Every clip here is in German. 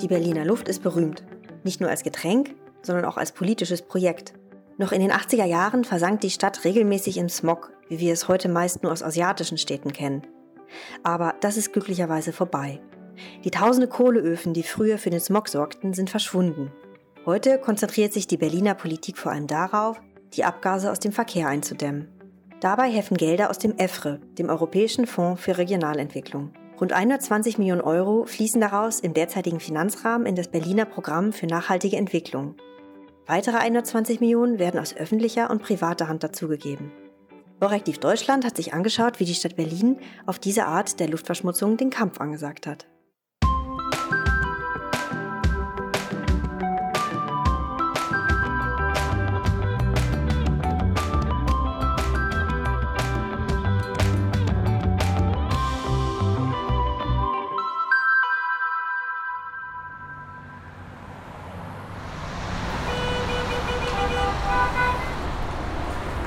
Die Berliner Luft ist berühmt. Nicht nur als Getränk, sondern auch als politisches Projekt. Noch in den 80er Jahren versank die Stadt regelmäßig im Smog, wie wir es heute meist nur aus asiatischen Städten kennen. Aber das ist glücklicherweise vorbei. Die tausende Kohleöfen, die früher für den Smog sorgten, sind verschwunden. Heute konzentriert sich die Berliner Politik vor allem darauf, die Abgase aus dem Verkehr einzudämmen. Dabei helfen Gelder aus dem EFRE, dem Europäischen Fonds für Regionalentwicklung. Rund 120 Millionen Euro fließen daraus im derzeitigen Finanzrahmen in das Berliner Programm für nachhaltige Entwicklung. Weitere 120 Millionen werden aus öffentlicher und privater Hand dazugegeben. Korrektiv Deutschland hat sich angeschaut, wie die Stadt Berlin auf diese Art der Luftverschmutzung den Kampf angesagt hat.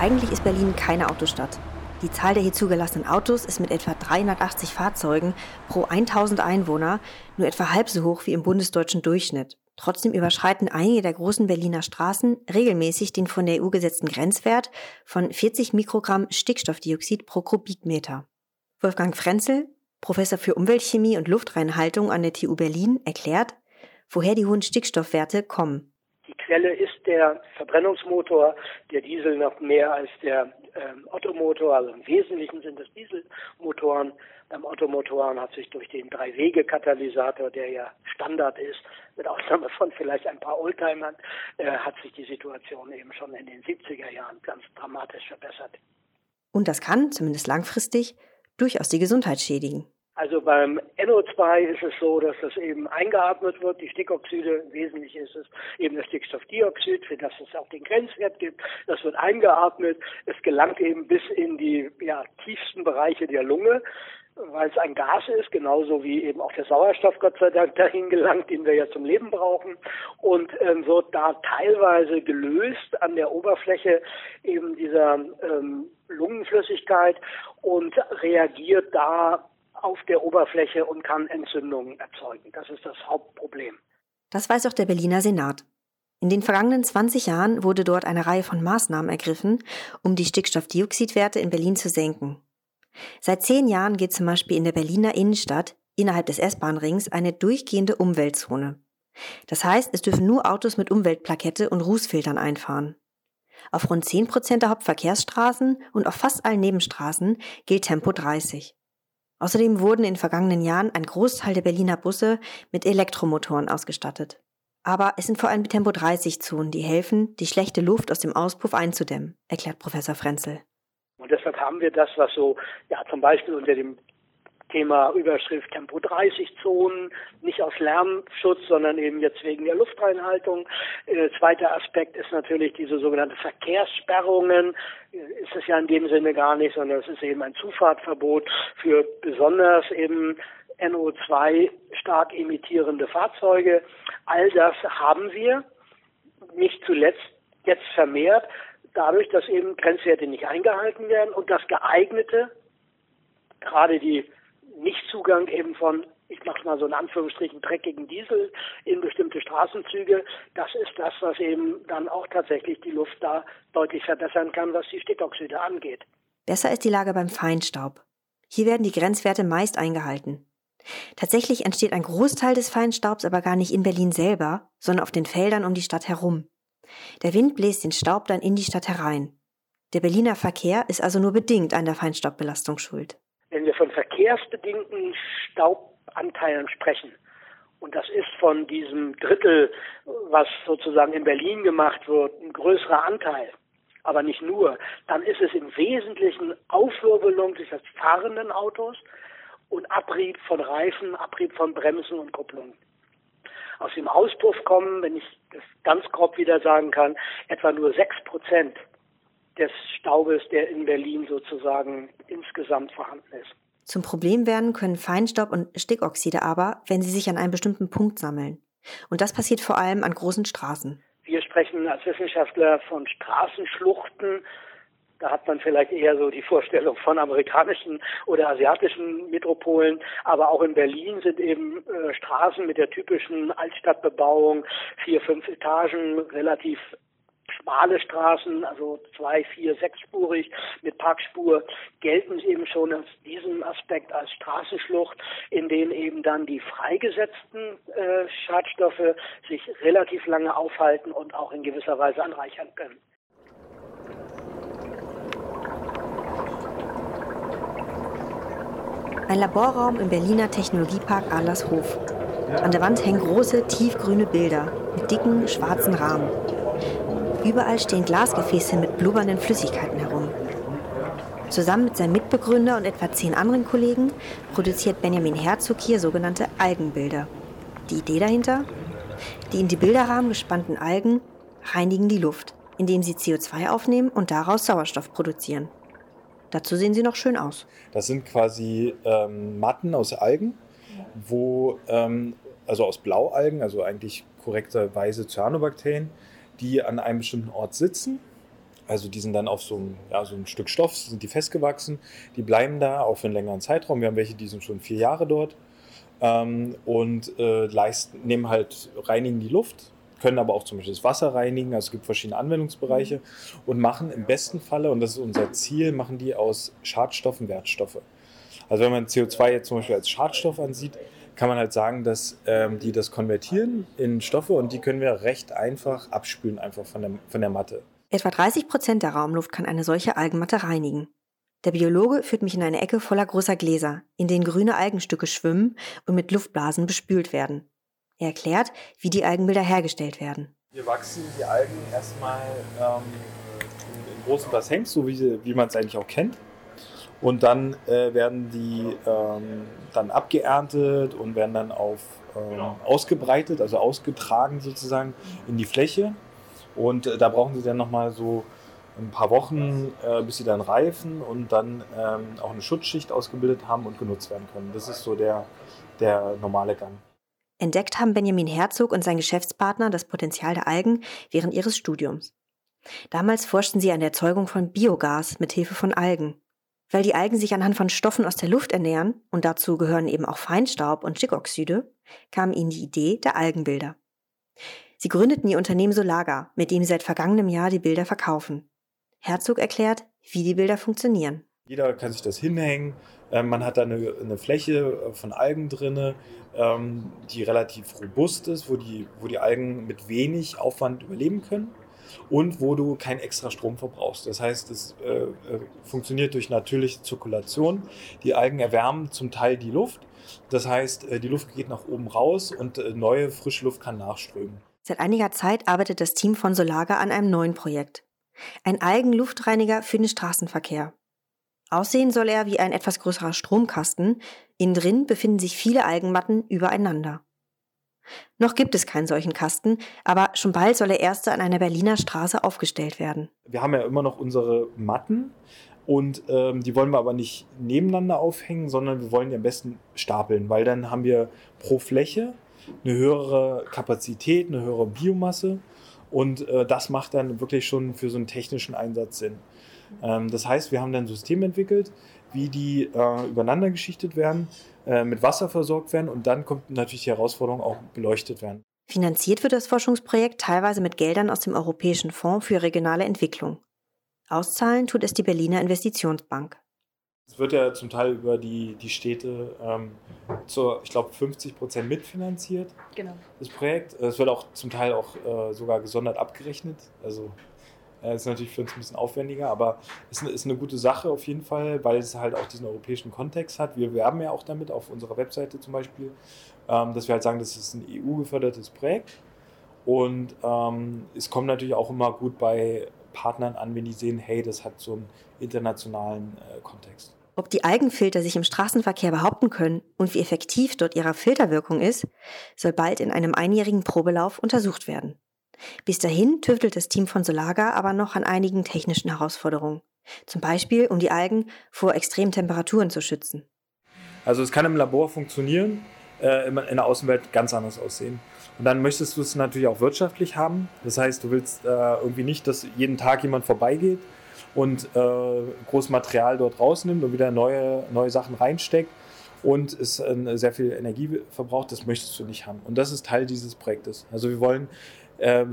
Eigentlich ist Berlin keine Autostadt. Die Zahl der hier zugelassenen Autos ist mit etwa 380 Fahrzeugen pro 1000 Einwohner nur etwa halb so hoch wie im bundesdeutschen Durchschnitt. Trotzdem überschreiten einige der großen Berliner Straßen regelmäßig den von der EU gesetzten Grenzwert von 40 Mikrogramm Stickstoffdioxid pro Kubikmeter. Wolfgang Frenzel, Professor für Umweltchemie und Luftreinhaltung an der TU Berlin, erklärt, woher die hohen Stickstoffwerte kommen. Die Quelle ist der Verbrennungsmotor, der Diesel noch mehr als der ähm, Ottomotor, also im Wesentlichen sind es Dieselmotoren. Beim Ottomotoren hat sich durch den Drei-Wege-Katalysator, der ja Standard ist, mit Ausnahme von vielleicht ein paar Oldtimern, äh, hat sich die Situation eben schon in den 70er Jahren ganz dramatisch verbessert. Und das kann, zumindest langfristig, durchaus die Gesundheit schädigen. Also beim NO2 ist es so, dass das eben eingeatmet wird, die Stickoxide, wesentlich ist es eben das Stickstoffdioxid, für das es auch den Grenzwert gibt. Das wird eingeatmet. Es gelangt eben bis in die ja, tiefsten Bereiche der Lunge weil es ein Gas ist, genauso wie eben auch der Sauerstoff Gott sei Dank dahin gelangt, den wir ja zum Leben brauchen und ähm, wird da teilweise gelöst an der Oberfläche eben dieser ähm, Lungenflüssigkeit und reagiert da auf der Oberfläche und kann Entzündungen erzeugen. Das ist das Hauptproblem. Das weiß auch der Berliner Senat. In den vergangenen 20 Jahren wurde dort eine Reihe von Maßnahmen ergriffen, um die Stickstoffdioxidwerte in Berlin zu senken. Seit zehn Jahren geht zum Beispiel in der Berliner Innenstadt innerhalb des S-Bahn-Rings eine durchgehende Umweltzone. Das heißt, es dürfen nur Autos mit Umweltplakette und Rußfiltern einfahren. Auf rund 10 Prozent der Hauptverkehrsstraßen und auf fast allen Nebenstraßen gilt Tempo 30. Außerdem wurden in vergangenen Jahren ein Großteil der Berliner Busse mit Elektromotoren ausgestattet. Aber es sind vor allem Tempo 30 Zonen, die helfen, die schlechte Luft aus dem Auspuff einzudämmen, erklärt Professor Frenzel. Und deshalb haben wir das, was so ja zum Beispiel unter dem Thema Überschrift Tempo 30 Zonen, nicht aus Lärmschutz, sondern eben jetzt wegen der Luftreinhaltung. Äh, zweiter Aspekt ist natürlich diese sogenannte Verkehrssperrungen. Äh, ist es ja in dem Sinne gar nicht, sondern es ist eben ein Zufahrtverbot für besonders eben NO2 stark emittierende Fahrzeuge. All das haben wir, nicht zuletzt jetzt vermehrt, dadurch, dass eben Grenzwerte nicht eingehalten werden und das geeignete, gerade die Nichtzugang eben von, ich mache mal so in Anführungsstrichen, dreckigen Diesel in bestimmte Straßenzüge, das ist das, was eben dann auch tatsächlich die Luft da deutlich verbessern kann, was die Stickoxide angeht. Besser ist die Lage beim Feinstaub. Hier werden die Grenzwerte meist eingehalten. Tatsächlich entsteht ein Großteil des Feinstaubs aber gar nicht in Berlin selber, sondern auf den Feldern um die Stadt herum. Der Wind bläst den Staub dann in die Stadt herein. Der Berliner Verkehr ist also nur bedingt an der Feinstaubbelastung schuld wenn wir von verkehrsbedingten Staubanteilen sprechen, und das ist von diesem Drittel, was sozusagen in Berlin gemacht wird, ein größerer Anteil, aber nicht nur, dann ist es im Wesentlichen Aufwirbelung des fahrenden Autos und Abrieb von Reifen, Abrieb von Bremsen und Kupplungen. Aus dem Auspuff kommen, wenn ich das ganz grob wieder sagen kann, etwa nur sechs Prozent des Staubes, der in Berlin sozusagen insgesamt vorhanden ist. Zum Problem werden können Feinstaub und Stickoxide aber, wenn sie sich an einem bestimmten Punkt sammeln. Und das passiert vor allem an großen Straßen. Wir sprechen als Wissenschaftler von Straßenschluchten. Da hat man vielleicht eher so die Vorstellung von amerikanischen oder asiatischen Metropolen. Aber auch in Berlin sind eben äh, Straßen mit der typischen Altstadtbebauung, vier, fünf Etagen, relativ schmale Straßen, also zwei, vier, sechsspurig mit Parkspur, gelten eben schon aus diesem Aspekt als Straßenschlucht, in denen eben dann die freigesetzten äh, Schadstoffe sich relativ lange aufhalten und auch in gewisser Weise anreichern können. Ein Laborraum im Berliner Technologiepark Adlershof. An der Wand hängen große, tiefgrüne Bilder mit dicken, schwarzen Rahmen. Überall stehen Glasgefäße mit blubbernden Flüssigkeiten herum. Zusammen mit seinem Mitbegründer und etwa zehn anderen Kollegen produziert Benjamin Herzog hier sogenannte Algenbilder. Die Idee dahinter? Die in die Bilderrahmen gespannten Algen reinigen die Luft, indem sie CO2 aufnehmen und daraus Sauerstoff produzieren. Dazu sehen sie noch schön aus. Das sind quasi ähm, Matten aus Algen, wo, ähm, also aus Blaualgen, also eigentlich korrekterweise Cyanobakterien, die an einem bestimmten Ort sitzen. Also die sind dann auf so einem, ja, so einem Stück Stoff, sind die festgewachsen. Die bleiben da auch für einen längeren Zeitraum. Wir haben welche, die sind schon vier Jahre dort. Ähm, und äh, leisten, nehmen halt, reinigen die Luft, können aber auch zum Beispiel das Wasser reinigen. Also es gibt verschiedene Anwendungsbereiche und machen im besten Falle, und das ist unser Ziel, machen die aus Schadstoffen Wertstoffe. Also wenn man CO2 jetzt zum Beispiel als Schadstoff ansieht, kann man halt sagen, dass ähm, die das konvertieren in Stoffe und die können wir recht einfach abspülen, einfach von der, von der Matte. Etwa 30 Prozent der Raumluft kann eine solche Algenmatte reinigen. Der Biologe führt mich in eine Ecke voller großer Gläser, in denen grüne Algenstücke schwimmen und mit Luftblasen bespült werden. Er erklärt, wie die Algenbilder hergestellt werden. Wir wachsen die Algen erstmal ähm, in großen Bassins, so wie, wie man es eigentlich auch kennt. Und dann äh, werden die ähm, dann abgeerntet und werden dann auf ähm, ausgebreitet, also ausgetragen sozusagen in die Fläche. Und äh, da brauchen sie dann nochmal so ein paar Wochen, äh, bis sie dann reifen und dann ähm, auch eine Schutzschicht ausgebildet haben und genutzt werden können. Das ist so der, der normale Gang. Entdeckt haben Benjamin Herzog und sein Geschäftspartner das Potenzial der Algen während ihres Studiums. Damals forschten sie an der Erzeugung von Biogas mit Hilfe von Algen. Weil die Algen sich anhand von Stoffen aus der Luft ernähren, und dazu gehören eben auch Feinstaub und Stickoxide, kam ihnen die Idee der Algenbilder. Sie gründeten ihr Unternehmen Solaga, mit dem sie seit vergangenem Jahr die Bilder verkaufen. Herzog erklärt, wie die Bilder funktionieren. Jeder kann sich das hinhängen. Ähm, man hat da eine, eine Fläche von Algen drin, ähm, die relativ robust ist, wo die, wo die Algen mit wenig Aufwand überleben können und wo du keinen extra Strom verbrauchst. Das heißt, es äh, äh, funktioniert durch natürliche Zirkulation. Die Algen erwärmen zum Teil die Luft. Das heißt, äh, die Luft geht nach oben raus und äh, neue frische Luft kann nachströmen. Seit einiger Zeit arbeitet das Team von Solaga an einem neuen Projekt. Ein Algenluftreiniger für den Straßenverkehr. Aussehen soll er wie ein etwas größerer Stromkasten. Innen drin befinden sich viele Algenmatten übereinander. Noch gibt es keinen solchen Kasten, aber schon bald soll der erste an einer Berliner Straße aufgestellt werden. Wir haben ja immer noch unsere Matten und ähm, die wollen wir aber nicht nebeneinander aufhängen, sondern wir wollen die am besten stapeln, weil dann haben wir pro Fläche eine höhere Kapazität, eine höhere Biomasse und äh, das macht dann wirklich schon für so einen technischen Einsatz Sinn. Ähm, das heißt, wir haben dann ein System entwickelt, wie die äh, übereinander geschichtet werden, äh, mit Wasser versorgt werden und dann kommt natürlich die Herausforderung auch beleuchtet werden. Finanziert wird das Forschungsprojekt teilweise mit Geldern aus dem Europäischen Fonds für regionale Entwicklung. Auszahlen tut es die Berliner Investitionsbank. Es wird ja zum Teil über die, die Städte ähm, zur, ich glaube, 50 Prozent mitfinanziert, genau. das Projekt. Es wird auch zum Teil auch äh, sogar gesondert abgerechnet. Also äh, ist natürlich für uns ein bisschen aufwendiger, aber es ist eine gute Sache auf jeden Fall, weil es halt auch diesen europäischen Kontext hat. Wir werben ja auch damit auf unserer Webseite zum Beispiel, ähm, dass wir halt sagen, das ist ein EU-gefördertes Projekt. Und ähm, es kommt natürlich auch immer gut bei Partnern an, wenn die sehen, hey, das hat so einen internationalen äh, Kontext. Ob die Algenfilter sich im Straßenverkehr behaupten können und wie effektiv dort ihre Filterwirkung ist, soll bald in einem einjährigen Probelauf untersucht werden. Bis dahin tüftelt das Team von Solaga aber noch an einigen technischen Herausforderungen. Zum Beispiel, um die Algen vor extremen Temperaturen zu schützen. Also es kann im Labor funktionieren, äh, in der Außenwelt ganz anders aussehen. Und dann möchtest du es natürlich auch wirtschaftlich haben. Das heißt, du willst äh, irgendwie nicht, dass jeden Tag jemand vorbeigeht und äh, großes Material dort rausnimmt und wieder neue, neue Sachen reinsteckt und es sehr viel Energie verbraucht, das möchtest du nicht haben. Und das ist Teil dieses Projektes. Also wir wollen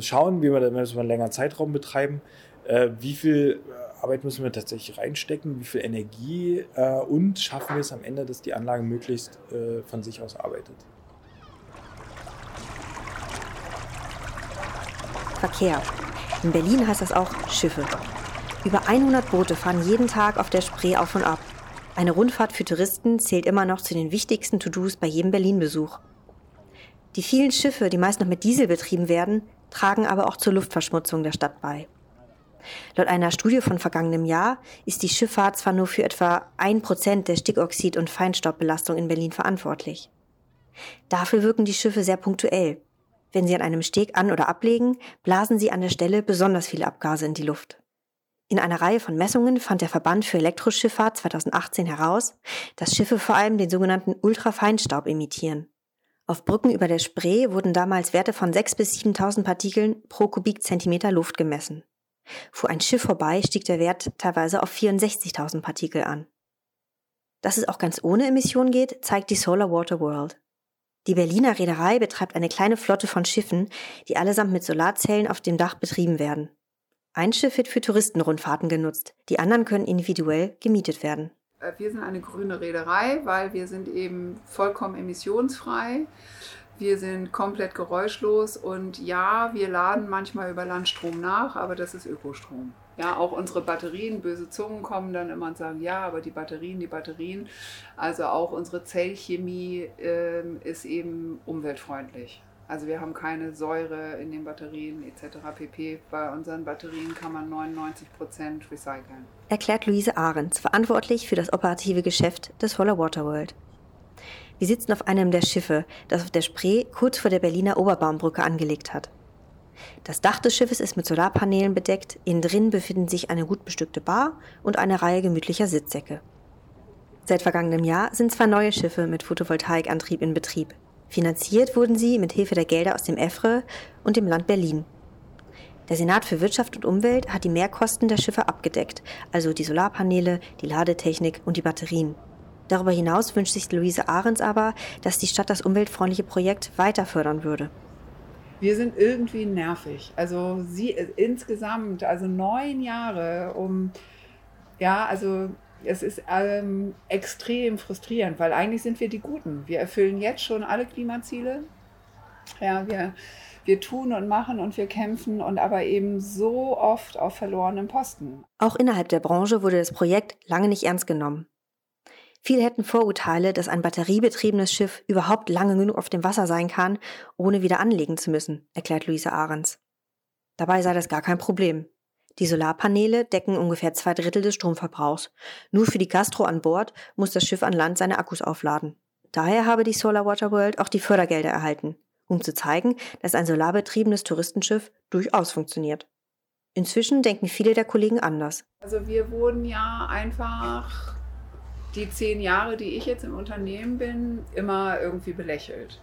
schauen, wie wir das über einen längeren Zeitraum betreiben, äh, wie viel äh, Arbeit müssen wir tatsächlich reinstecken, wie viel Energie äh, und schaffen wir es am Ende, dass die Anlage möglichst von sich aus arbeitet. Verkehr. In Berlin heißt das auch Schiffe. Über 100 Boote fahren jeden Tag auf der Spree auf und ab. Eine Rundfahrt für Touristen zählt immer noch zu den wichtigsten To-Dos bei jedem Berlin-Besuch. Die vielen Schiffe, die meist noch mit Diesel betrieben werden, tragen aber auch zur Luftverschmutzung der Stadt bei. Laut einer Studie von vergangenem Jahr ist die Schifffahrt zwar nur für etwa ein Prozent der Stickoxid- und Feinstaubbelastung in Berlin verantwortlich. Dafür wirken die Schiffe sehr punktuell. Wenn sie an einem Steg an- oder ablegen, blasen sie an der Stelle besonders viele Abgase in die Luft. In einer Reihe von Messungen fand der Verband für Elektroschifffahrt 2018 heraus, dass Schiffe vor allem den sogenannten Ultrafeinstaub emittieren. Auf Brücken über der Spree wurden damals Werte von 6.000 bis 7.000 Partikeln pro Kubikzentimeter Luft gemessen. Fuhr ein Schiff vorbei, stieg der Wert teilweise auf 64.000 Partikel an. Dass es auch ganz ohne Emissionen geht, zeigt die Solar Water World. Die Berliner Reederei betreibt eine kleine Flotte von Schiffen, die allesamt mit Solarzellen auf dem Dach betrieben werden. Ein Schiff wird für Touristenrundfahrten genutzt, die anderen können individuell gemietet werden. Äh, wir sind eine grüne Reederei, weil wir sind eben vollkommen emissionsfrei. Wir sind komplett geräuschlos und ja, wir laden manchmal über Landstrom nach, aber das ist Ökostrom. Ja, auch unsere Batterien, böse Zungen kommen dann immer und sagen, ja, aber die Batterien, die Batterien. Also auch unsere Zellchemie äh, ist eben umweltfreundlich. Also wir haben keine Säure in den Batterien etc. pp. Bei unseren Batterien kann man 99 Prozent recyceln. Erklärt Luise Ahrens, verantwortlich für das operative Geschäft des Solar Water World. Wir sitzen auf einem der Schiffe, das auf der Spree kurz vor der Berliner Oberbaumbrücke angelegt hat. Das Dach des Schiffes ist mit Solarpanelen bedeckt, innen drin befinden sich eine gut bestückte Bar und eine Reihe gemütlicher Sitzsäcke. Seit vergangenem Jahr sind zwei neue Schiffe mit Photovoltaikantrieb in Betrieb. Finanziert wurden sie mit Hilfe der Gelder aus dem EFRE und dem Land Berlin. Der Senat für Wirtschaft und Umwelt hat die Mehrkosten der Schiffe abgedeckt, also die Solarpaneele, die Ladetechnik und die Batterien. Darüber hinaus wünscht sich Luise Ahrens aber, dass die Stadt das umweltfreundliche Projekt weiter fördern würde. Wir sind irgendwie nervig. Also sie äh, insgesamt, also neun Jahre, um ja, also es ist ähm, extrem frustrierend, weil eigentlich sind wir die Guten. Wir erfüllen jetzt schon alle Klimaziele. Ja, wir, wir tun und machen und wir kämpfen und aber eben so oft auf verlorenen Posten. Auch innerhalb der Branche wurde das Projekt lange nicht ernst genommen. Viele hätten Vorurteile, dass ein batteriebetriebenes Schiff überhaupt lange genug auf dem Wasser sein kann, ohne wieder anlegen zu müssen, erklärt Luise Ahrens. Dabei sei das gar kein Problem. Die Solarpaneele decken ungefähr zwei Drittel des Stromverbrauchs. Nur für die Gastro an Bord muss das Schiff an Land seine Akkus aufladen. Daher habe die Solar Water World auch die Fördergelder erhalten, um zu zeigen, dass ein solarbetriebenes Touristenschiff durchaus funktioniert. Inzwischen denken viele der Kollegen anders. Also wir wurden ja einfach die zehn Jahre, die ich jetzt im Unternehmen bin, immer irgendwie belächelt.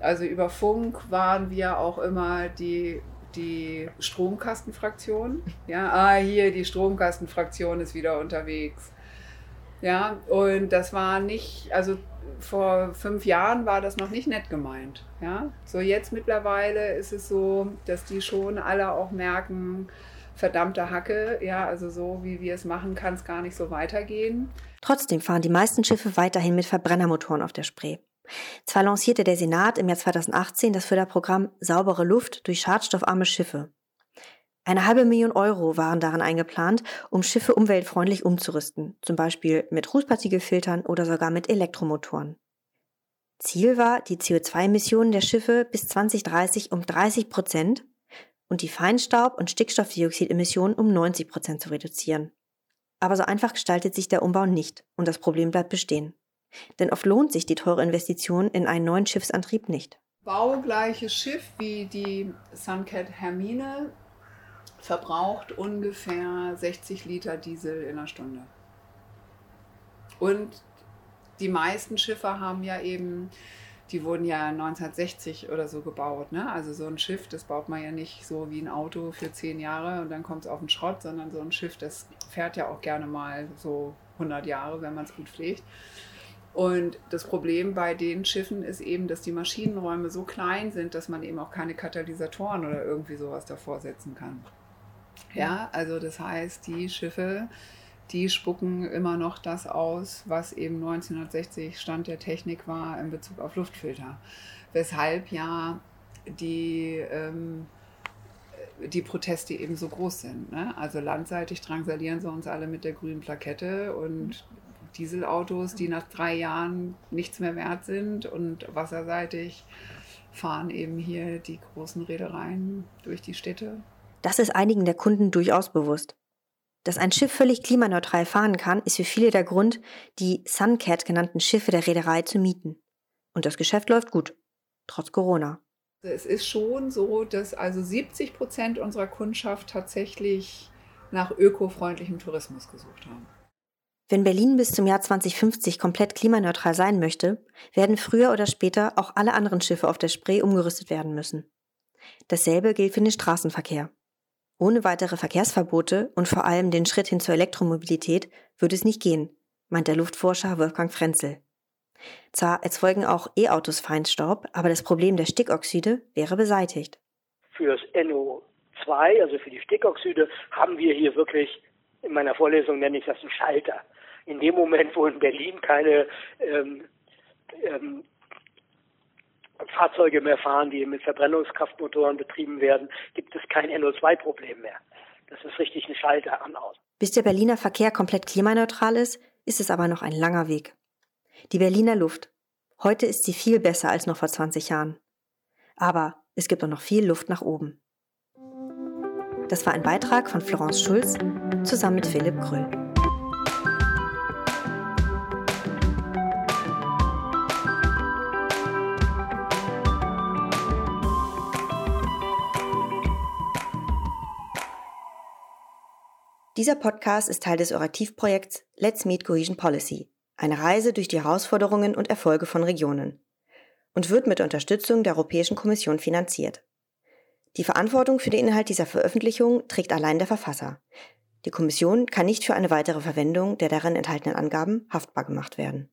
Also über Funk waren wir auch immer die, die Stromkastenfraktion. Ja, ah, hier, die Stromkastenfraktion ist wieder unterwegs. Ja, und das war nicht, also vor fünf Jahren war das noch nicht nett gemeint. Ja, so jetzt mittlerweile ist es so, dass die schon alle auch merken, verdammte Hacke, ja, also so wie wir es machen, kann es gar nicht so weitergehen. Trotzdem fahren die meisten Schiffe weiterhin mit Verbrennermotoren auf der Spree. Zwar lancierte der Senat im Jahr 2018 das Förderprogramm Saubere Luft durch schadstoffarme Schiffe. Eine halbe Million Euro waren darin eingeplant, um Schiffe umweltfreundlich umzurüsten, zum Beispiel mit Rußpartikelfiltern oder sogar mit Elektromotoren. Ziel war, die CO2-Emissionen der Schiffe bis 2030 um 30 Prozent und die Feinstaub- und Stickstoffdioxidemissionen um 90 Prozent zu reduzieren. Aber so einfach gestaltet sich der Umbau nicht und das Problem bleibt bestehen. Denn oft lohnt sich die teure Investition in einen neuen Schiffsantrieb nicht. Baugleiches Schiff wie die Suncat Hermine verbraucht ungefähr 60 Liter Diesel in einer Stunde. Und die meisten Schiffe haben ja eben die wurden ja 1960 oder so gebaut. Ne? Also so ein Schiff, das baut man ja nicht so wie ein Auto für zehn Jahre und dann kommt es auf den Schrott, sondern so ein Schiff, das fährt ja auch gerne mal so 100 Jahre, wenn man es gut pflegt. Und das Problem bei den Schiffen ist eben, dass die Maschinenräume so klein sind, dass man eben auch keine Katalysatoren oder irgendwie sowas davor setzen kann. Ja, also das heißt, die Schiffe, die spucken immer noch das aus, was eben 1960 Stand der Technik war in Bezug auf Luftfilter. Weshalb ja die, ähm, die Proteste eben so groß sind. Ne? Also landseitig drangsalieren sie uns alle mit der grünen Plakette und Dieselautos, die nach drei Jahren nichts mehr wert sind und wasserseitig fahren eben hier die großen Reedereien durch die Städte. Das ist einigen der Kunden durchaus bewusst. Dass ein Schiff völlig klimaneutral fahren kann, ist für viele der Grund, die Suncat genannten Schiffe der Reederei zu mieten. Und das Geschäft läuft gut, trotz Corona. Es ist schon so, dass also 70 Prozent unserer Kundschaft tatsächlich nach ökofreundlichem Tourismus gesucht haben. Wenn Berlin bis zum Jahr 2050 komplett klimaneutral sein möchte, werden früher oder später auch alle anderen Schiffe auf der Spree umgerüstet werden müssen. Dasselbe gilt für den Straßenverkehr. Ohne weitere Verkehrsverbote und vor allem den Schritt hin zur Elektromobilität würde es nicht gehen, meint der Luftforscher Wolfgang Frenzel. Zwar erzeugen auch E-Autos Feinstaub, aber das Problem der Stickoxide wäre beseitigt. Für das NO2, also für die Stickoxide, haben wir hier wirklich, in meiner Vorlesung nenne ich das einen Schalter in dem Moment, wo in Berlin keine ähm, ähm, Fahrzeuge mehr fahren, die mit Verbrennungskraftmotoren betrieben werden, gibt es kein NO2-Problem mehr. Das ist richtig ein Schalter an aus. Bis der Berliner Verkehr komplett klimaneutral ist, ist es aber noch ein langer Weg. Die Berliner Luft. Heute ist sie viel besser als noch vor 20 Jahren. Aber es gibt auch noch viel Luft nach oben. Das war ein Beitrag von Florence Schulz zusammen mit Philipp Krüll. Dieser Podcast ist Teil des Orativprojekts Let's Meet Cohesion Policy, eine Reise durch die Herausforderungen und Erfolge von Regionen und wird mit Unterstützung der Europäischen Kommission finanziert. Die Verantwortung für den Inhalt dieser Veröffentlichung trägt allein der Verfasser. Die Kommission kann nicht für eine weitere Verwendung der darin enthaltenen Angaben haftbar gemacht werden.